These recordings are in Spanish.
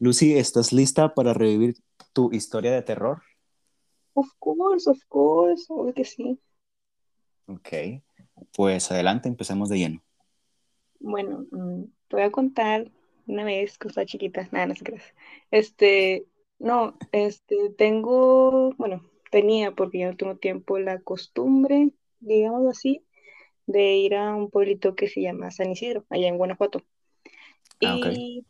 Lucy, ¿estás lista para revivir tu historia de terror? Of course, of course, obvio que sí. Ok, pues adelante, empecemos de lleno. Bueno, mm, te voy a contar una vez que estaba chiquita, nada, no sé qué. Este, no, este, tengo, bueno, tenía, porque ya no tengo tiempo, la costumbre, digamos así, de ir a un pueblito que se llama San Isidro, allá en Guanajuato. Ah. Y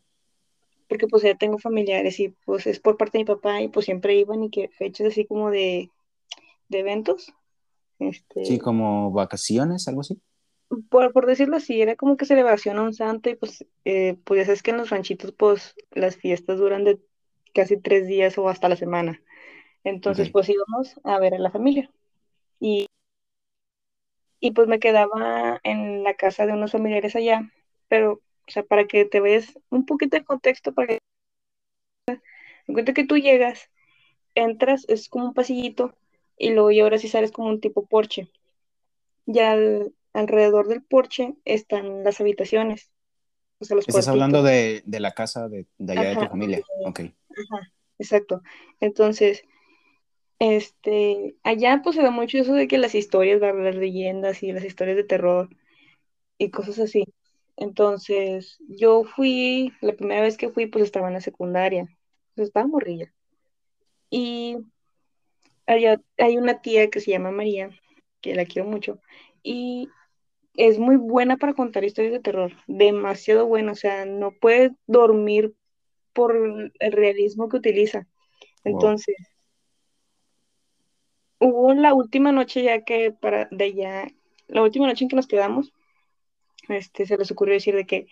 porque pues ya tengo familiares y pues es por parte de mi papá y pues siempre iban y que fechas así como de, de eventos. Este, Sí, como vacaciones, algo así. por, por decirlo así, era como que celebración a un santo y pues, eh, pues ya sabes que en los ranchitos pues las fiestas duran de casi tres días o hasta la semana. Entonces Ok. pues íbamos a ver a la familia y, y pues me quedaba en la casa de unos familiares allá, pero o sea, para que te veas un poquito de contexto, para que te cuenta que tú llegas, entras, es como un pasillito y luego y ahora sí sales como un tipo porche. Ya al- alrededor del porche están las habitaciones, o sea, los Estás hablando de, de la casa de, de allá de tu familia. Ok. ajá, exacto. Entonces, este, allá pues se da mucho eso de que las historias, las leyendas y las historias de terror y cosas así. Entonces, yo fui, la primera vez que fui, pues estaba en la secundaria, pues estaba morrilla. Y allá hay una tía que se llama María, que la quiero mucho, y es muy buena para contar historias de terror, demasiado buena, o sea, no puede dormir por el realismo que utiliza. Wow. Entonces, hubo la última noche ya que para de allá, la última noche en que nos quedamos, este, se les ocurrió decir de que,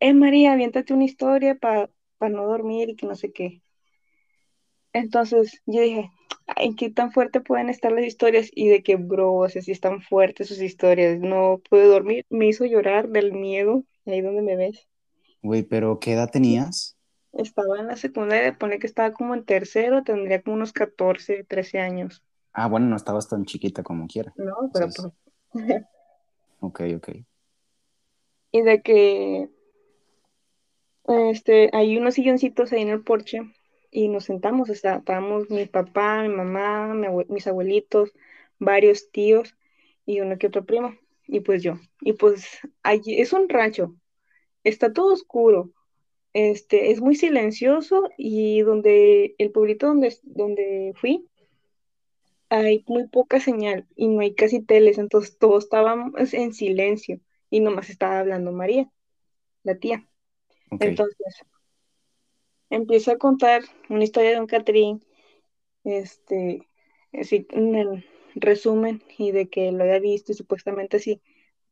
eh, María, aviéntate una historia para no dormir y que no sé qué. Entonces, yo dije, ay, qué tan fuerte pueden estar las historias y de que, bro, o sea, si están fuertes sus historias, no pude dormir, me hizo llorar del miedo, ahí donde me ves. Güey, pero ¿qué edad tenías? Estaba en la secundaria, pone que estaba como en tercero, tendría como unos 14, 13 años, Ah, bueno, no estabas tan chiquita como quiera. ¿no? Pero Entonces, pues, ok, ok. Y de que, este, hay unos silloncitos ahí en el porche y nos sentamos, o estábamos mi papá, mi mamá, mis abuelitos, varios tíos y uno que otro primo, y pues yo. Y pues allí es un rancho, está todo oscuro, este, es muy silencioso y donde el pueblito donde, donde fui hay muy poca señal y no hay casi teles, entonces todos estábamos en silencio y nomás estaba hablando María, la tía. Entonces empieza a contar una historia de un Catrín, este, así en el resumen y de que lo había visto y supuestamente sí.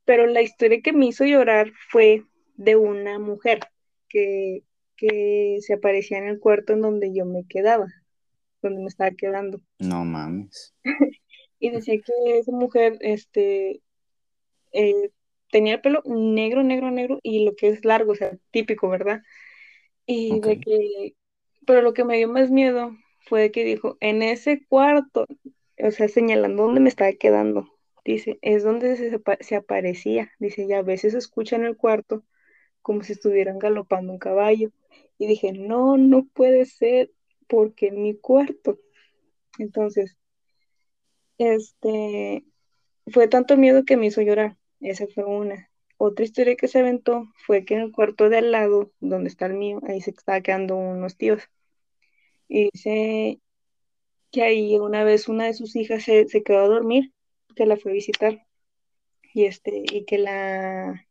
Pero la historia que me hizo llorar fue de una mujer que, que se aparecía en el cuarto en donde yo me quedaba, donde me estaba quedando. No mames. Y decía que esa mujer, este, eh, tenía el pelo negro, negro, negro y lo que es largo, o sea, típico, ¿verdad? Y de que, pero lo que me dio más miedo fue de que dijo, en ese cuarto, o sea, señalando dónde me estaba quedando, dice, es donde se, se aparecía, dice, y a veces se escucha en el cuarto como si estuvieran galopando un caballo. Y dije, no, no puede ser, porque en mi cuarto. Entonces, este, fue tanto miedo que me hizo llorar. Esa fue una. Otra historia que se aventó fue que en el cuarto de al lado, donde está el mío, ahí se estaba quedando unos tíos. Y dice que ahí una vez una de sus hijas se, se quedó a dormir, que la fue a visitar. Y este, y que la,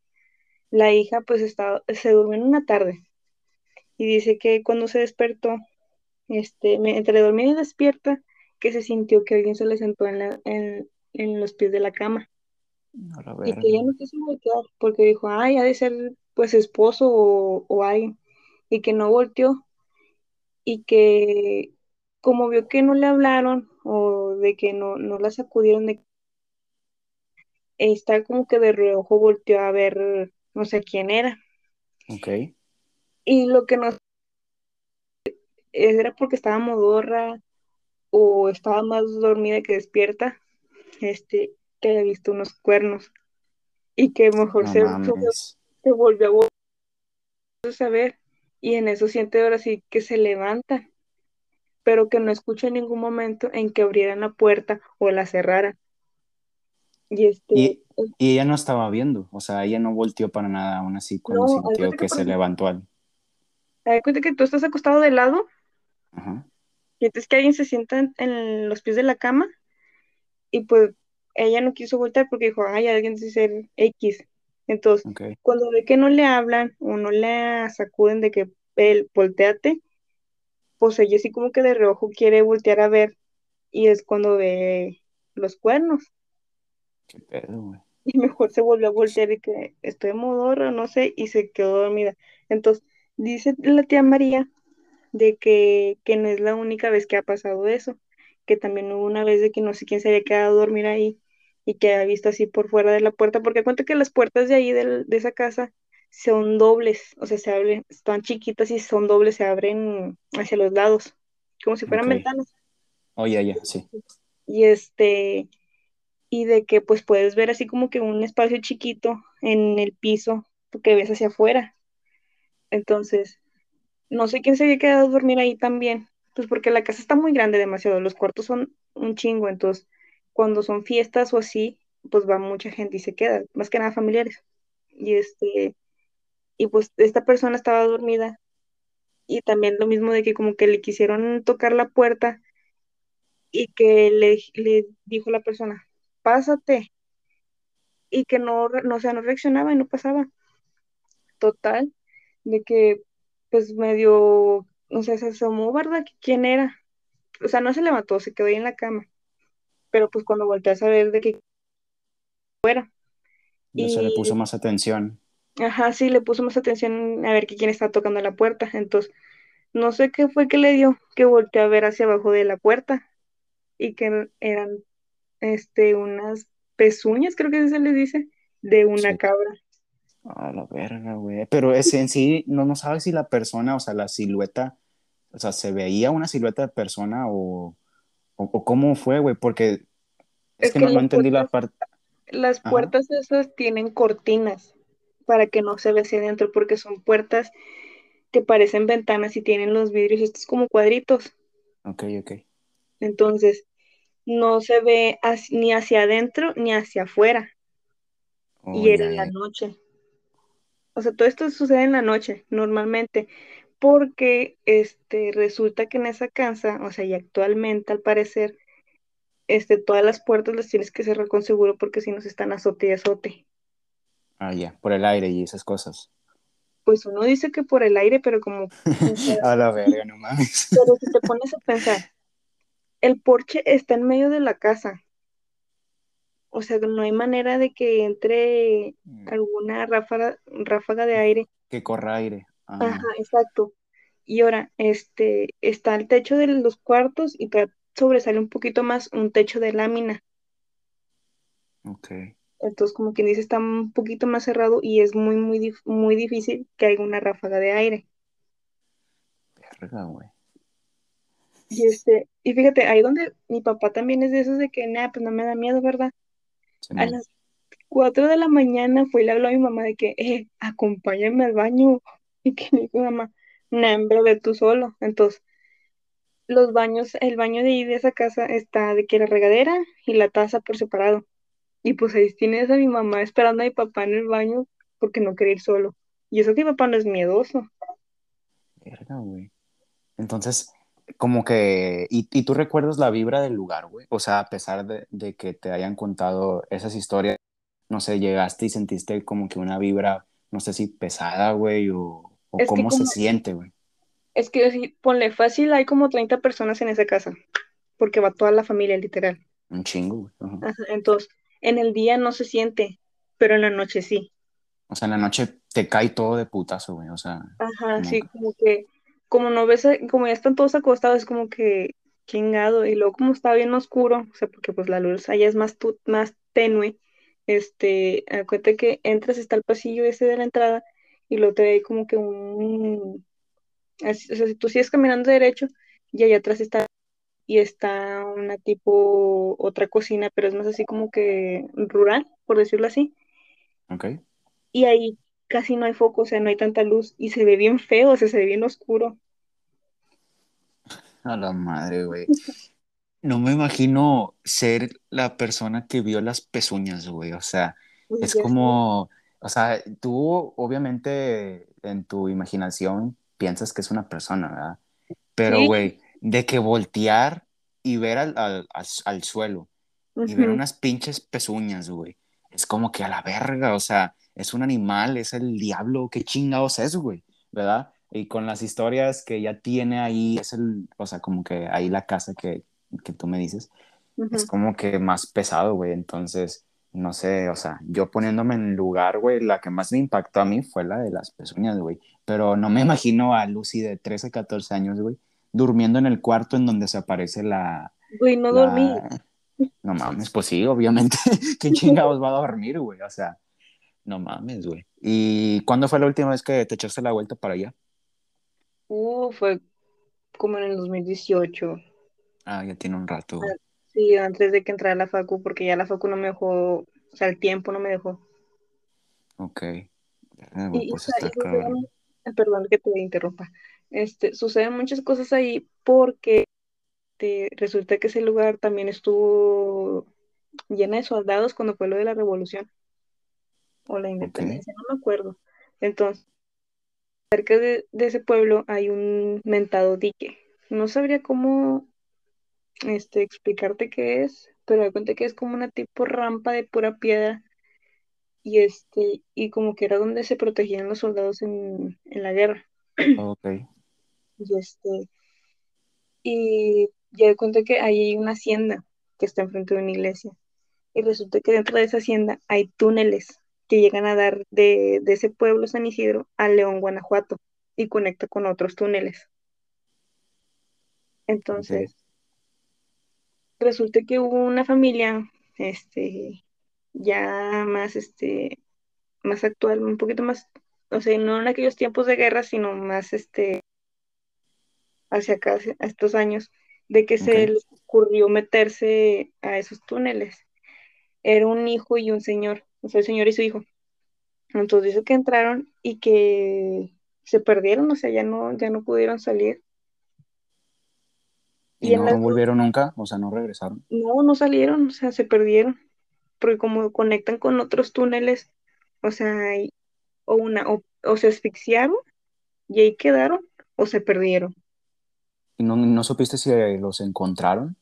la hija pues estaba, se durmió en una tarde. Y dice que cuando se despertó, este, entre dormida y despierta, que se sintió que alguien se le sentó en, la, en, en los pies de la cama. Y que ella no quiso voltear porque dijo, ay, ha de ser pues esposo o, o alguien. Y que no volteó y que como vio que no le hablaron o de que no, no la sacudieron, de está como que de reojo volteó a ver no sé quién era. Ok. Y lo que no era porque estaba modorra o estaba más dormida que despierta, este, que había visto unos cuernos y que mejor No se, se, volvió a volver a saber y en eso siente ahora sí que se levanta, pero que no escucha en ningún momento en que abrieran la puerta o la cerraran. Y este... Y, y ella no estaba viendo, o sea, ella no volteó para nada aún así cuando No, sintió que, que se levantó al... te cuenta que tú estás acostado de lado Ajá, y entonces que alguien se sienta en, en los pies de la cama y pues ella no quiso voltear porque dijo, ay, alguien dice ser X. Entonces, cuando ve que no le hablan o no le sacuden de que él volteate, pues ella así como que de reojo quiere voltear a ver y es cuando ve los cuernos Qué pedo, güey. y mejor se volvió a voltear y que estoy modorra, no sé, y se quedó dormida. Entonces, dice la tía María de que, que no es la única vez que ha pasado eso, que también hubo una vez de que no sé quién se había quedado a dormir ahí y que había visto así por fuera de la puerta, porque cuenta que las puertas de ahí del- de esa casa son dobles, o sea, se abren, están chiquitas y son dobles, se abren hacia los lados, como si fueran ventanas. Oh, ya, ya, sí. Y este, y de que pues puedes ver así como que un espacio chiquito en el piso que ves hacia afuera. Entonces, no sé quién se había quedado a dormir ahí también, pues porque la casa está muy grande demasiado, los cuartos son un chingo, entonces cuando son fiestas o así, pues va mucha gente y se queda, más que nada familiares. Y este, y pues esta persona estaba dormida y también lo mismo de que como que le quisieron tocar la puerta y que le, le dijo la persona, pásate, y que no, no, sea, no reaccionaba y no pasaba. Total, de que pues medio, o sea, se asomó, ¿verdad? ¿Quién era? O sea, no se levantó, se quedó ahí en la cama, pero pues cuando volteé a saber de que fuera. Ya se le puso Y, más atención. ajá, sí, le puso más atención a ver que quién estaba tocando la puerta. Entonces, no sé qué fue que le dio, que volteó a ver hacia abajo de la puerta y que eran, este, unas pezuñas, creo que se les dice, de una Sí. cabra. A la verga, güey. Pero ese en sí, no, no sabes si la persona, o sea, la silueta, o sea, se veía una silueta de persona o, o, o cómo fue, güey, porque es Es que que no, no entendí la puertas, parte. las Ajá, puertas esas tienen cortinas para que no se vea hacia adentro, porque son puertas que parecen ventanas y tienen los vidrios estos como cuadritos. ok, ok. Entonces, no se ve ni hacia adentro ni hacia afuera. Oh, Y era en la noche. O sea, todo esto sucede en la noche, normalmente, porque este, resulta que en esa casa, o sea, y actualmente al parecer, este, todas las puertas las tienes que cerrar con seguro porque si no se están azote y azote. Ah, ya, por el aire y esas cosas. Pues uno dice que por el aire, pero como, A la verga, no mames. pero si te pones a pensar, el porche está en medio de la casa. O sea, no hay manera de que entre alguna ráfaga, ráfaga de aire. Que corra aire. Ajá, exacto. Y ahora, este, está el techo de los cuartos y sobresale un poquito más un techo de lámina. ok. Entonces, como quien dice, está un poquito más cerrado y es muy, muy, dif- muy difícil que haya una ráfaga de aire. Verga, güey. Y este, y fíjate, ahí donde mi papá también es de esos de que, nada, pues no me da miedo, ¿verdad? A las 4 de la mañana fue y le habló a mi mamá de que, eh, acompáñame al baño. Que le dijo mamá, no, hombre, ve tú solo. Entonces, los baños, el baño de ahí de esa casa está de que la regadera y la taza por separado. Y pues ahí tienes a mi mamá esperando a mi papá en el baño porque no quería ir solo. Y eso que mi papá no es miedoso. Verga, güey. Entonces, como que, ¿y, y tú recuerdas la vibra del lugar, güey? O sea, a pesar de, de que te hayan contado esas historias, no sé, llegaste y sentiste como que una vibra, no sé si pesada, güey, o, o Es cómo se como, siente, güey. es que sí, ponle fácil, hay como 30 personas en esa casa, porque va toda la familia, literal. Un chingo, güey. Ajá. Ajá, entonces, en el día no se siente, pero en la noche sí. O sea, en la noche te cae todo de putazo, güey. O sea, Ajá, sí, como que, como no ves, como ya están todos acostados, es como que chingado, y luego como está bien oscuro, o sea, porque pues la luz allá es más, tu- más tenue, este, acuérdate que entras, está el pasillo ese de la entrada, y ve ahí como que un, así- o sea, si tú sigues caminando derecho, y allá atrás está, y está una tipo, otra cocina, pero es más así como que rural, por decirlo así, ok. y ahí casi no hay foco, o sea, no hay tanta luz y se ve bien feo, o sea, se ve bien oscuro. A la madre, güey. No me imagino ser la persona que vio las pezuñas, güey. O sea, Pues es como, o sea, tú obviamente en tu imaginación piensas que es una persona, ¿verdad? Pero, Sí, güey, de que voltear y ver al, al, al- al suelo y ver unas pinches pezuñas, güey, es como que a la verga, o sea, es un animal, es el diablo, qué chingados es, güey, ¿verdad? Y con las historias que ya tiene ahí, es el, o sea, como que ahí la casa que, que tú me dices, es como que más pesado, güey, entonces, no sé, o sea, yo poniéndome en lugar, güey, la que más me impactó a mí fue la de las pezuñas, güey, pero no me imagino a Lucy de 13, 14 años, güey, durmiendo en el cuarto en donde se aparece la, Güey, no dormí. no mames, pues sí, obviamente. ¿Quién chingados va a dormir, güey? O sea, no mames, güey. ¿Y cuándo fue la última vez que te echaste la vuelta para allá? Uh, fue como en el 2018. Ah, ya tiene un rato, güey. Sí, antes de que entrara a la facu, porque ya la facu no me dejó, o sea, el tiempo no me dejó. Ok. Y, pues está suceden- eh, perdón que te interrumpa. Este, suceden muchas cosas ahí porque te- resulta que ese lugar también estuvo lleno de soldados cuando fue lo de la revolución o la independencia, no me acuerdo. Entonces, cerca de, de ese pueblo hay un mentado dique. No sabría cómo este, explicarte qué es, pero me cuenta que es como una tipo rampa de pura piedra y este, y como que era donde se protegían los soldados en, en la guerra. ok, Y este, y ya de cuenta que ahí hay una hacienda que está enfrente de una iglesia. Y resulta que dentro de esa hacienda hay túneles que llegan a dar de, de ese pueblo San Isidro a León, Guanajuato, y conecta con otros túneles. Entonces, resulta que hubo una familia, este, ya más, este, más actual, un poquito más, o sea, no en aquellos tiempos de guerra, sino más, este, hacia acá, hacia estos años, de que se les ocurrió meterse a esos túneles. Era un hijo y un señor, o sea, el señor y su hijo. Entonces dice que entraron y que se perdieron, o sea, ya no, ya no pudieron salir. ¿Y no, las no volvieron nunca? O sea, no regresaron. no, no salieron, o sea, se perdieron, porque como conectan con otros túneles, o sea, o una, o, o se asfixiaron y ahí quedaron, o se perdieron. ¿Y no, no supiste si los encontraron?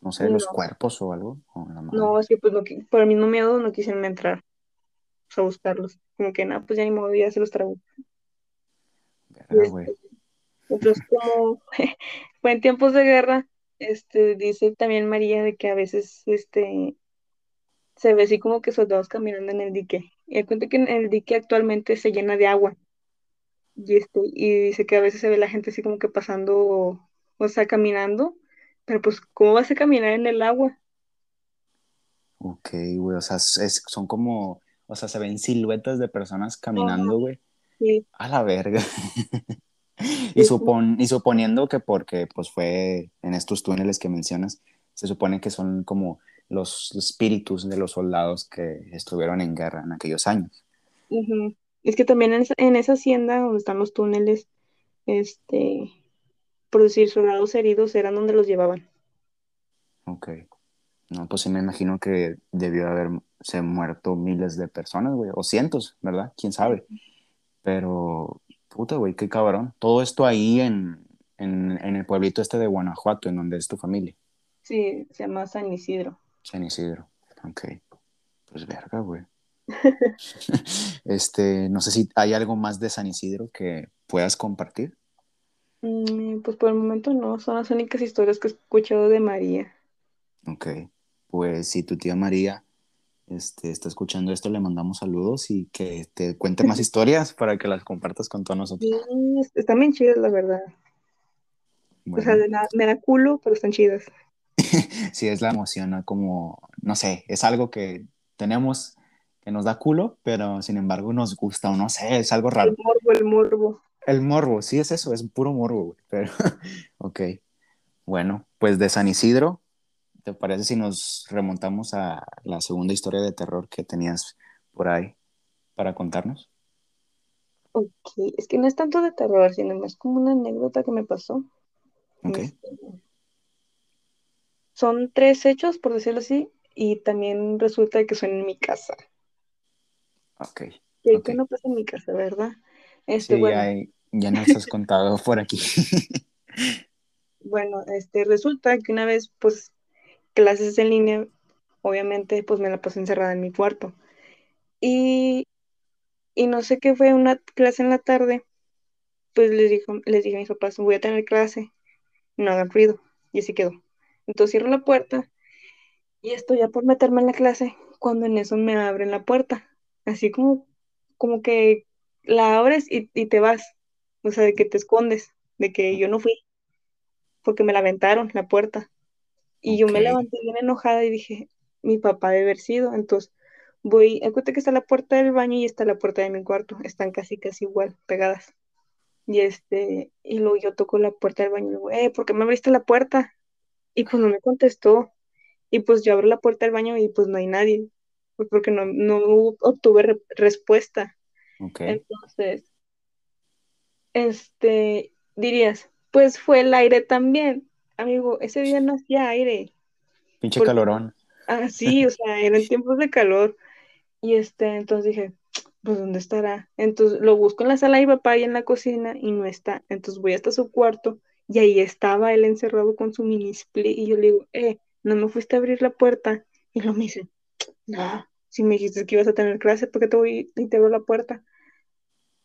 No sé, los No, cuerpos o algo. No, madre. así pues no, por el mismo miedo no quisieron entrar, sea, buscarlos. Como que nada, pues ya ni modo, ya se los tragó. Este, entonces, como fue en tiempos de guerra, este, dice también María de que a veces, este, se ve así como que soldados caminando en el dique. Y cuenta que en el dique actualmente se llena de agua. Y, este, y dice que a veces se ve la gente así como que pasando, o sea, caminando. Pero pues, ¿cómo vas a caminar en el agua? Ok, güey. O sea, es, son como, o sea, se ven siluetas de personas caminando, güey. sí. A la verga. Y, supon, y suponiendo que porque pues fue en estos túneles que mencionas, se supone que son como los espíritus de los soldados que estuvieron en guerra en aquellos años. ujú. Es que también en esa, en esa hacienda donde están los túneles, este, por decir, soldados heridos eran donde los llevaban. Ok. No, pues sí me imagino que debió haberse muerto miles de personas, güey, o cientos, ¿verdad? ¿Quién sabe? Pero, puta, güey, qué cabrón. Todo esto ahí en, en, en el pueblito este de Guanajuato, en donde es tu familia, Sí, se llama San Isidro. San Isidro. Ok. Pues verga, güey. Este, no sé si hay algo más de San Isidro que puedas compartir. Mm, pues por el momento no, son las únicas historias que he escuchado de María. Ok. Pues si tu tía María este, está escuchando esto, le mandamos saludos y que te cuente más historias para que las compartas con todos nosotros. Sí, están bien chidas, la verdad. O sea, Bueno, de nada- me da culo, pero están chidas. sí es la emoción, ¿no? Como, no sé, es algo que tenemos que nos da culo, pero sin embargo nos gusta o no sé, es algo El raro. morbo, el morbo. El morbo, sí es eso, es puro morbo, güey. Pero, ok. Bueno, pues de San Isidro, ¿te parece si nos remontamos a la segunda historia de terror que tenías por ahí para contarnos? Ok, es que no es tanto de terror, sino más como una anécdota que me pasó. Ok, Este, son tres hechos, por decirlo así, y también resulta que son en mi casa. ok, Que, ok. que no pasa en mi casa, ¿verdad? Este, Sí, bueno, ya, ya nos has contado por aquí. bueno, este, resulta que una vez, pues, clases en línea, obviamente, pues me la pasé encerrada en mi cuarto. Y, y no sé qué fue una clase en la tarde, pues les dijo, les dije a mis papás, voy a tener clase, no hagan ruido. Y así quedó. Entonces cierro la puerta y estoy ya por meterme en la clase cuando en eso me abren la puerta. Así como, como que la abres y, y te vas. O sea, de que te escondes, de que yo no fui, porque me la aventaron la puerta. Y yo me levanté bien enojada y dije, mi papá debe haber sido. Entonces voy, acuérdate que está la puerta del baño y está la puerta de mi cuarto. Están casi, casi igual, pegadas. Y este, y luego yo toco la puerta del baño y digo, eh, ¿por qué me abriste la puerta? Y pues no me contestó. Y pues yo abro la puerta del baño y pues no hay nadie, pues porque no, no obtuve re- respuesta. ok. Entonces, este, dirías, pues fue el aire también. Amigo, ese día no hacía aire, Pinche porque calorón. así, o sea, eran tiempos de calor. Y este, entonces dije, pues ¿dónde estará? Entonces lo busco en la sala mi papá y en la cocina y no está. Entonces voy hasta su cuarto y ahí estaba él encerrado con su mini split y yo le digo, eh, no me fuiste a abrir la puerta. Y lo me dice, no, si me dijiste que ibas a tener clase, ¿por qué te voy y te abro la puerta?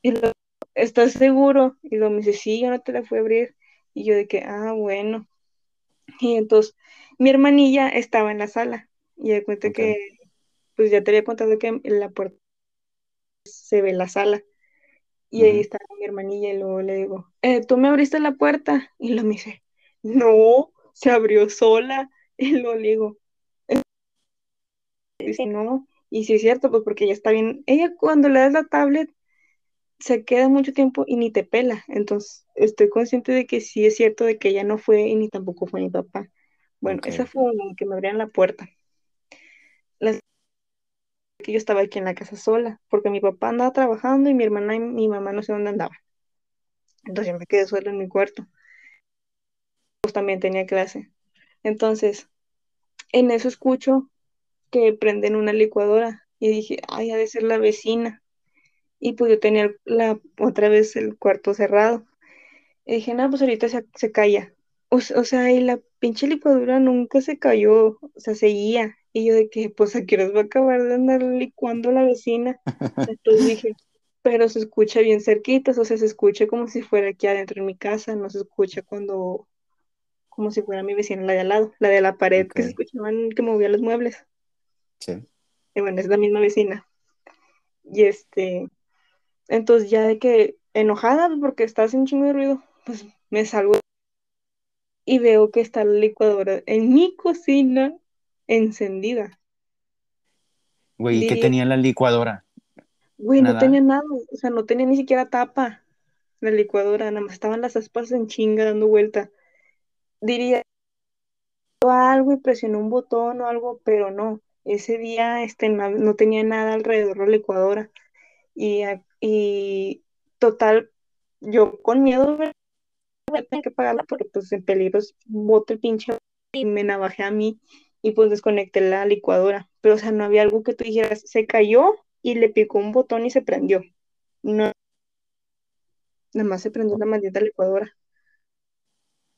Y lo, ¿estás seguro? Y lo me dice, sí, yo no te la fui a abrir. Y yo de que, ah, bueno. Y entonces mi hermanilla estaba en la sala y de cuenta que, pues ya te había contado que en la puerta se ve la sala. Y ahí estaba mi hermanilla y luego le digo, eh, ¿tú me abriste la puerta? Y lo me dice, no, se abrió sola. Y lo le digo, dice, no. Y sí es cierto, pues porque ella está bien. Ella cuando le das la tablet se queda mucho tiempo y ni te pela. Entonces estoy consciente de que sí es cierto de que ella no fue y ni tampoco fue mi papá. Bueno, esa fue una que me abrían la puerta. La que yo estaba aquí en la casa sola, porque mi papá andaba trabajando y mi hermana y mi mamá no sé dónde andaban. Entonces yo me quedé sola en mi cuarto. Pues también tenía clase. Entonces, en eso escucho que prenden una licuadora y dije, ay, ha de ser la vecina. Y pues yo tenía la, otra vez el cuarto cerrado. Y dije, no, pues ahorita se, se calla. O, sea, y la pinche licuadora nunca se cayó, o sea, seguía. Y yo de que, pues a qué horas va a acabar de andar licuando la vecina. Entonces dije, pero se escucha bien cerquita, o sea, se escucha como si fuera aquí adentro en mi casa, no se escucha cuando, como si fuera mi vecina, la de al lado, la de la pared, que se escuchaban que movía los muebles. Sí. Y bueno, es la misma vecina. Y este, entonces ya de que enojada porque está haciendo un chingo de ruido, pues me salgo y veo que está la licuadora en mi cocina encendida. Güey, ¿y qué tenía la licuadora? güey, no tenía Nada. o sea, no tenía ni siquiera tapa la licuadora, nada más estaban las aspas en chinga dando vuelta. Diría algo y presionó un botón o algo, pero no. Ese día este, no, no tenía nada alrededor de la licuadora. Y, y total, yo con miedo tenía que pagarla porque pues en peligro bote el pinche y me navajé a mí y pues desconecté la licuadora. Pero o sea, no había algo que tú dijeras, se cayó y le picó un botón y se prendió. No, nada más se prendió la maldita licuadora.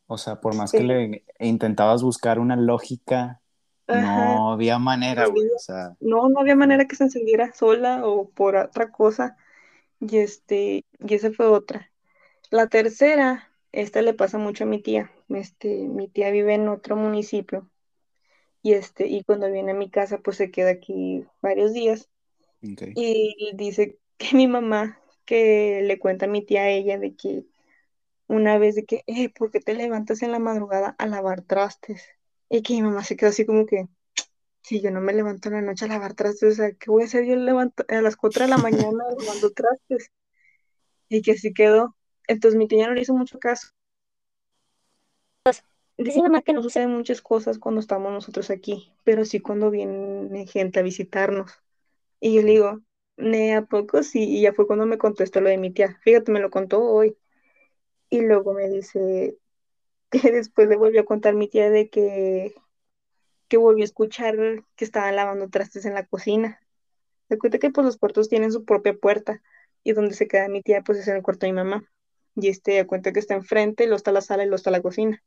o sea, por más que le intentabas buscar una lógica, ajá, no había no manera, güey. O sea, no, no había manera que se encendiera sola o por otra cosa. Y este, y esa fue otra. La tercera, esta le pasa mucho a mi tía. Este, mi tía vive en otro municipio y este, y cuando viene a mi casa, pues se queda aquí varios días. Y dice que mi mamá, que le cuenta a mi tía a ella de que una vez de que, eh, ¿por qué te levantas en la madrugada a lavar trastes? Y que mi mamá se quedó así como que, si yo no me levanto en la noche a lavar trastes, o sea, ¿qué voy a hacer yo levanto a las 4 de la mañana lavando trastes? Y que así quedó. Entonces mi tía no le hizo mucho caso. Dice mamá que no suceden muchas cosas cuando estamos nosotros aquí, pero sí cuando viene gente a visitarnos. Y yo le digo, Ne, ¿a poco sí? Y ya fue cuando me contó esto lo de mi tía. Fíjate, me lo contó hoy. Y luego me dice que después le volvió a contar mi tía de que, que volvió a escuchar que estaban lavando trastes en la cocina. Se cuenta que pues los cuartos tienen su propia puerta y donde se queda mi tía pues es en el cuarto de mi mamá. Y este da cuenta que está enfrente, luego está la sala y luego está la cocina.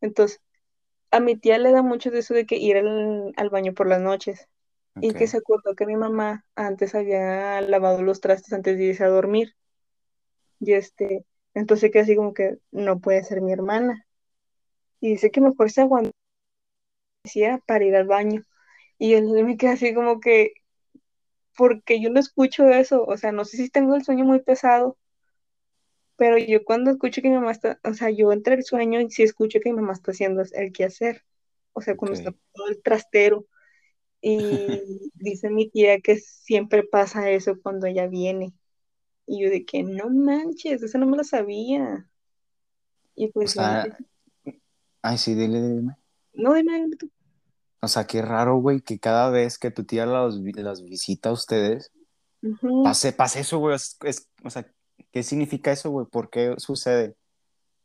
Entonces, a mi tía le da mucho de eso de que ir al, al baño por las noches. Y que se acordó que mi mamá antes había lavado los trastes antes de irse a dormir. Y este, entonces que así como que no puede ser mi hermana. Y dice que mejor se aguantó para ir al baño. Y él me queda así como que, porque yo no escucho eso, o sea, no sé si tengo el sueño muy pesado, pero yo cuando escucho que mi mamá está, o sea, yo entre el sueño y sí escucho que mi mamá está haciendo el quehacer, o sea, cuando está todo el trastero. Y dice mi tía que siempre pasa eso cuando ella viene. Y yo de que no manches, eso no me lo sabía. Y pues yo, sea, ay, sí, dile, dime. No, dime, dime tú. O sea, qué raro, güey, que cada vez que tu tía los, las visita a ustedes, Ujú. pase, pase eso, güey. Es, es- o sea, ¿qué significa eso, güey? ¿Por qué sucede?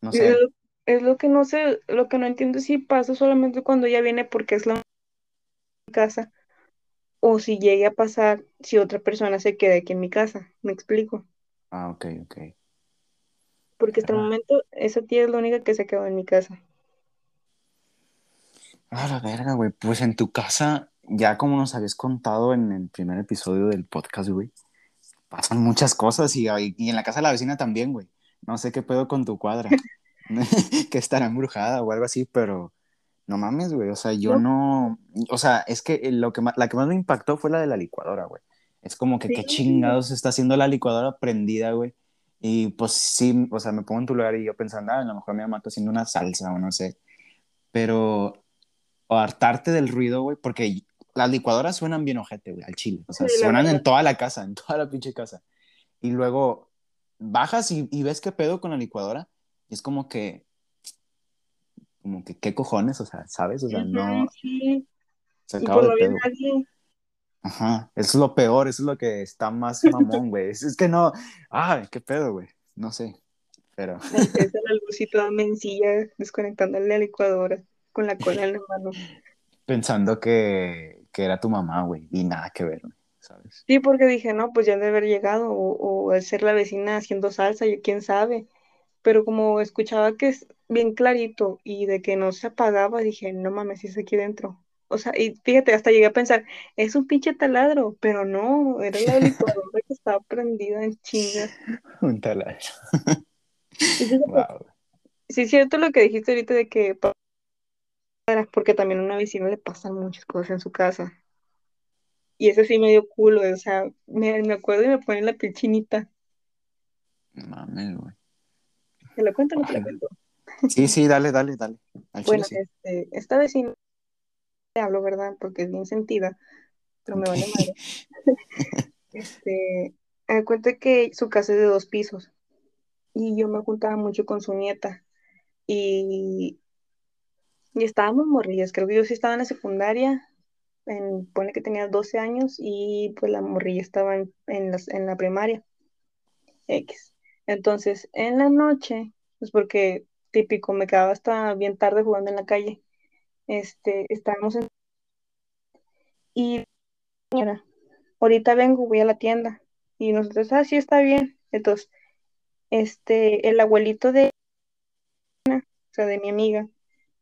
No sé. lo, es lo que no sé, lo que no entiendo es si pasa solamente cuando ella viene porque es la casa o si llegue a pasar si otra persona se queda aquí en mi casa. ¿Me explico? Ah, ok, ok. Porque hasta el Verga. momento esa tía es la única que se quedó en mi casa. Ah, la verga, güey. Pues en tu casa, ya como nos habías contado en el primer episodio del podcast, güey, pasan muchas cosas y, y en la casa de la vecina también, güey. No sé qué pedo con tu cuadra. que estará embrujada o algo así, pero no mames, güey. O sea, yo No. O sea, es que lo que más, la que más me impactó fue la de la licuadora, güey. Es como que sí, qué chingados está haciendo la licuadora prendida, güey. Y pues sí, o sea, me pongo en tu lugar y yo pensando, ah, a lo mejor mi mamá está haciendo una salsa o no sé. Pero o hartarte del ruido, güey, porque las licuadoras suenan bien ojete, güey, al chile. O sea, suenan en toda la casa, en toda la pinche casa. Y luego bajas y, y ves qué pedo con la licuadora. Y es como que, como que, ¿qué cojones? O sea, ¿sabes? O sea, no, sí. se Y acaba de pedo. Ajá, eso es lo peor, eso es lo que está más mamón, güey. Es, es que no, ay, qué pedo, güey. No sé, pero a la luz y toda mencilla desconectándole la licuadora con la cola en la mano. pensando que, que era tu mamá, güey, y nada que ver, güey, ¿sabes? Sí, porque dije, no, pues ya de haber llegado, o, o al ser la vecina haciendo salsa, y quién sabe. Pero como escuchaba que es bien clarito y de que no se apagaba, dije, no mames, es aquí dentro. O sea, y fíjate, hasta llegué a pensar, es un pinche taladro, pero no, era la licuadora que estaba prendida en chinga. Un taladro. Wow. sí es cierto lo que dijiste ahorita de que, porque también a una vecina le pasan muchas cosas en su casa. Y eso sí me dio culo, o sea, me, me acuerdo y me pone la piel chinita. Mames, güey. ¿Te la cuento o no te cuento? Sí, sí, dale, dale, dale. Al Bueno, sí. este, esta vecina, te hablo, ¿verdad? Porque es bien sentida, pero me vale madre. Este, me cuenta que su casa es de dos pisos y yo me juntaba mucho con su nieta y, y estábamos morrillas, creo que yo sí estaba en la secundaria, en, pone que tenía 12 años y pues la morrilla estaba en, en, la primaria, X. Entonces, en la noche, pues porque típico, me quedaba hasta bien tarde jugando en la calle, este, estábamos en... Y señora, ahorita vengo, voy a la tienda. Y nosotros, ah, sí, está bien. Entonces, este, el abuelito de, o sea, de mi amiga,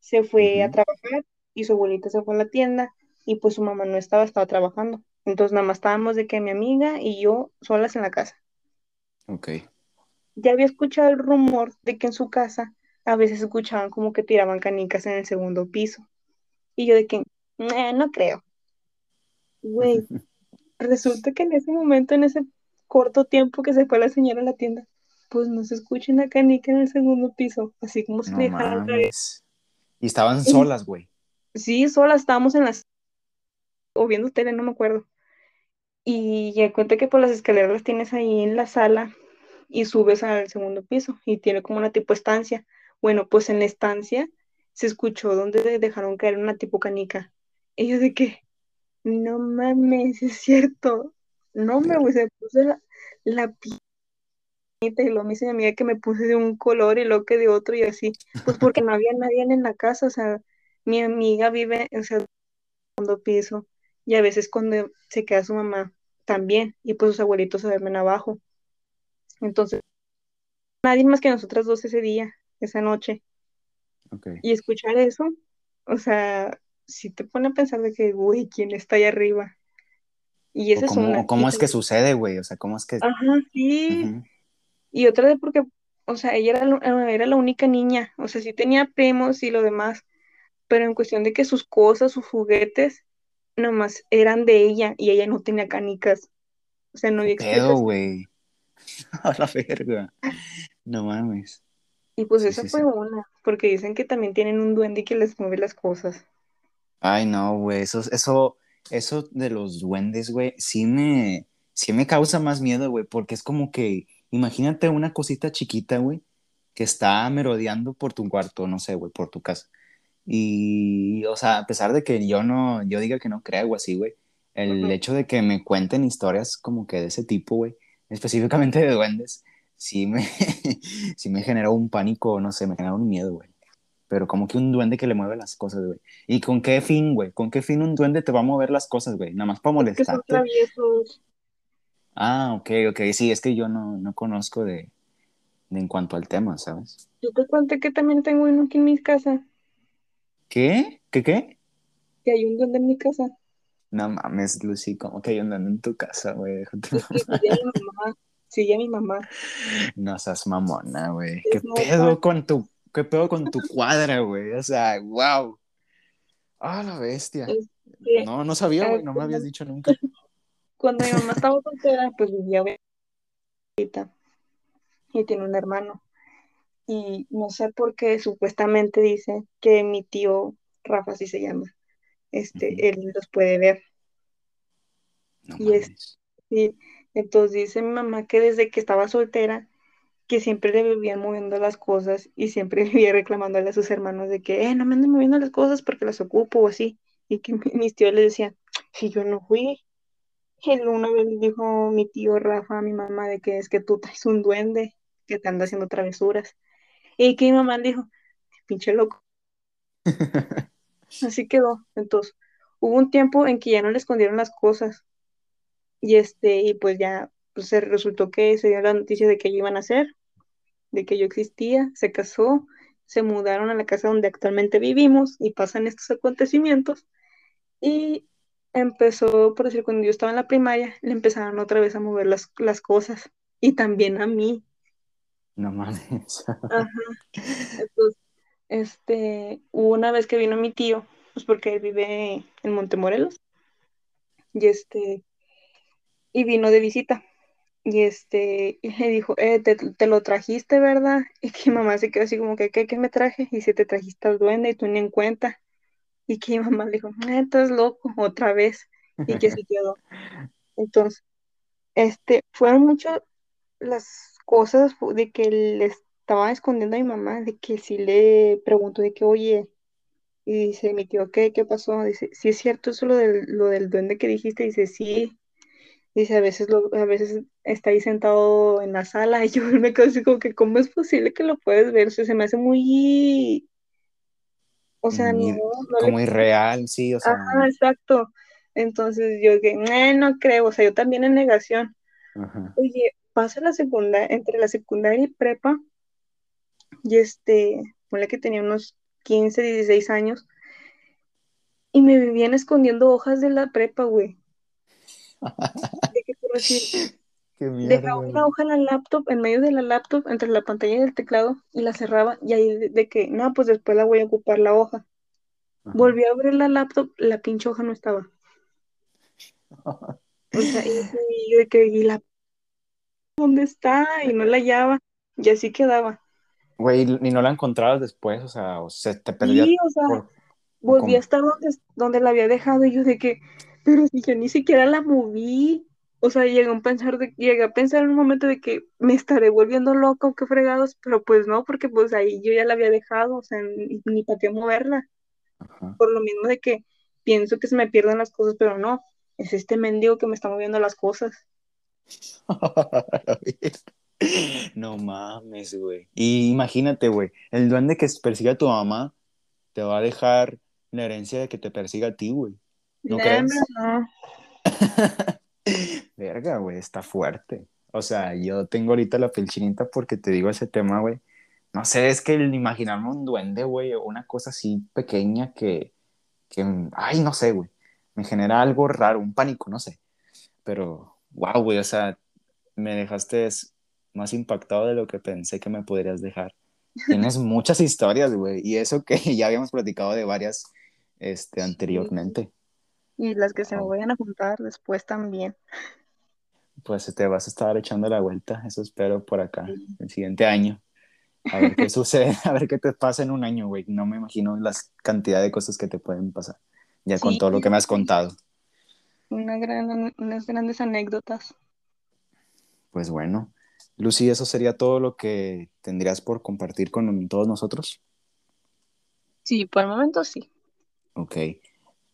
se fue a trabajar y su abuelita se fue a la tienda y pues su mamá no estaba, estaba trabajando. Entonces, nada más estábamos de que mi amiga y yo solas en la casa. Ok. Ya había escuchado el rumor de que en su casa a veces escuchaban como que tiraban canicas en el segundo piso. Y yo de que, "Nah, no creo. Güey, resulta que en ese momento, en ese corto tiempo que se fue la señora a la tienda, pues no se escucha una canica en el segundo piso, así como si le dejaran caer. mames. Y estaban Y solas, güey. sí, sola estábamos en las, o viendo tele, no me acuerdo. Y ya cuenta que por las escaleras las tienes ahí en la sala y subes al segundo piso y tiene como una tipo estancia. Bueno, pues en la estancia se escuchó donde dejaron caer una tipo canica. Yo de que, no mames, es cierto. No, hombre, güey, se puso la, la pinita y lo me dice mi amiga que me puse de un color y lo que de otro y así. Pues porque no había nadie en la casa, o sea, mi amiga vive, o sea, en el segundo piso y a veces cuando se queda su mamá también y pues sus abuelitos se duermen abajo. Entonces, nadie más que nosotras dos ese día, esa noche. Ok. Y escuchar eso, o sea, si te pone a pensar de que, güey, ¿quién está ahí arriba? Y O esa es cómo, una. cómo es que sucede, güey. O sea, cómo es que. Ajá, sí. Ujú. Y otra de porque, o sea, ella era, la- era la única niña, o sea, sí tenía primos y lo demás, pero en cuestión de que sus cosas, sus juguetes, nomás eran de ella y ella no tenía canicas. O sea, no ¿Qué había pedo, güey? A la verga. No mames. Y pues Sí, esa sí, fue sí. una, porque dicen que también tienen un duende que les mueve las cosas. Ay, no, güey. Eso, eso, eso de los duendes, güey, sí me, sí me causa más miedo, güey, porque es como que, imagínate una cosita chiquita, güey, que está merodeando por tu cuarto, no sé, güey, por tu casa. Y, o sea, a pesar de que yo no, yo diga que no creo así, güey, el hecho de que me cuenten historias como que de ese tipo, güey, específicamente de duendes, sí me, sí me generó un pánico, no sé, me generó un miedo, güey. Pero como que un duende que le mueve las cosas, güey. ¿Y con qué fin, güey? ¿Con qué fin un duende te va a mover las cosas, güey? ¿Nada más para son molestarte? traviesos. Ah, ok, ok. Sí, es que yo no, no conozco de, de en cuanto al tema, ¿sabes? Yo te conté que también tengo uno aquí en mi casa, ¿Qué? ¿Qué qué? que hay un duende en mi casa. No mames, Lucy, ¿cómo que hay un duende en tu casa, güey? Déjate mamá, sigue a mi mamá. No seas mamona, güey. ¿Qué pedo con tu, qué pedo con tu cuadra, güey? O sea, wow. Ah, la bestia. No, no sabía, güey. No me habías dicho nunca. Cuando mi mamá estaba soltera, pues vivía ahorita y tiene un hermano. Y no sé por qué supuestamente dice que mi tío, Rafa así se llama, este, él los puede ver. No Y es, y entonces dice mi mamá que desde que estaba soltera, que siempre le vivían moviendo las cosas y siempre vivía reclamándole a sus hermanos de que, eh, no me anden moviendo las cosas porque las ocupo o así. Y que mi- mis tíos le decían, si yo no fui. Y una vez dijo mi tío Rafa a mi mamá de que es que tú traes un duende que te anda haciendo travesuras. Y que mi mamá dijo, pinche loco. Así quedó. Entonces, hubo un tiempo en que ya no le escondieron las cosas. Y este, y pues ya, pues se resultó que se dio la noticia de que ello iban a hacer, de que yo existía, se casó, se mudaron a la casa donde actualmente vivimos y pasan estos acontecimientos. Y empezó, por decir, cuando yo estaba en la primaria, le empezaron otra vez a mover las, las cosas. Y también a mí. No mames. Ajá. Entonces, este, una vez que vino mi tío, pues porque él vive en Montemorelos, y este, y vino de visita. Y este, y le dijo, eh, te, te lo trajiste, ¿verdad? Y que mi mamá se quedó así como que, ¿qué, qué me traje? Y si te trajiste al duende y tú ni en cuenta. Y que mi mamá le dijo, eh, estás loco, otra vez. Y que así quedó. Entonces, este, fueron muchas las cosas de que le estaba escondiendo a mi mamá, de que sí le preguntó de que, oye, y dice mi tío, ¿qué, qué pasó? Dice, sí es cierto eso lo del, lo del duende que dijiste, dice, sí. Dice, a veces, lo, a veces está ahí sentado en la sala y yo me quedo así como que, ¿cómo es posible que lo puedes ver? O sea, se me hace muy, o sea, no, no le... como irreal, sí, o sea. Ajá, exacto. Entonces yo que, no creo, o sea, yo también en negación. Ajá. Oye, pasa la secundaria, entre la secundaria y prepa, y este, ponle que tenía unos 15, 16 años, y me vivían escondiendo hojas de la prepa, güey. De que por decir, Qué dejaba una hoja en la laptop, en medio de la laptop, entre la pantalla y el teclado, y la cerraba, y ahí de, de que, no, pues después la voy a ocupar la hoja. Ajá. Volví a abrir la laptop, la pinche hoja no estaba. O sea, y, y de que, ¿y la dónde está? Y no la hallaba, y así quedaba. Güey, y no la encontrabas después, o sea, o se te perdió Sí, o sea, por... ¿o volví a estar donde, donde la había dejado, y yo de que, pero si yo ni siquiera la moví. O sea, llegué a pensar de, llegué a pensar en un momento de que me estaré volviendo loca o qué fregados, pero pues no, porque pues ahí yo ya la había dejado, o sea, ni, ni para qué moverla. Ajá. Por lo mismo de que pienso que se me pierden las cosas, pero no. es este mendigo que me está moviendo las cosas. no mames, güey. Y imagínate, güey, el duende que persigue a tu mamá te va a dejar la herencia de que te persiga a ti, güey. ¿No crees? No. Verga, güey, está fuerte. O sea, yo tengo ahorita la piel chinita porque te digo ese tema, güey. No sé, es que el imaginarme un duende, güey, o una cosa así pequeña que, que, ay, no sé, güey, me genera algo raro, un pánico, no sé. Pero, wow, güey, o sea, me dejaste más impactado de lo que pensé que me podrías dejar. Tienes muchas historias, güey, y eso que ya habíamos platicado de varias este, anteriormente. Y las que se me vayan a juntar después también. Pues te vas a estar echando la vuelta, eso espero por acá, el siguiente año. A ver qué sucede, a ver qué te pasa en un año, güey. No me imagino la cantidad de cosas que te pueden pasar, ya con todo lo que me has contado. Una gran, unas grandes anécdotas. Pues bueno, Lucy, ¿eso sería todo lo que tendrías por compartir con todos nosotros? Sí, por el momento sí. Ok,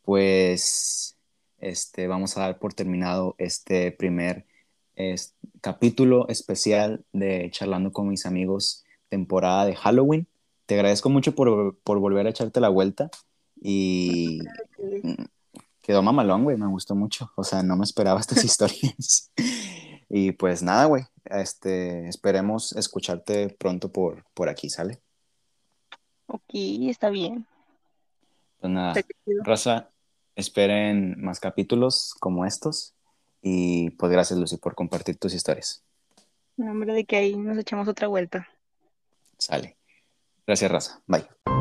pues este, vamos a dar por terminado este primer capítulo especial de Charlando con mis amigos, temporada de Halloween. Te agradezco mucho por, por volver a echarte la vuelta y quedó mamalón, güey, me gustó mucho. O sea, no me esperaba estas historias. y pues nada, güey, este, esperemos escucharte pronto por, por aquí, ¿sale? Ok, está bien. Pues nada, Rosa, esperen más capítulos como estos y pues gracias Lucy por compartir tus historias. En nombre de que ahí nos echamos otra vuelta. Sale. Gracias, Raza. Bye.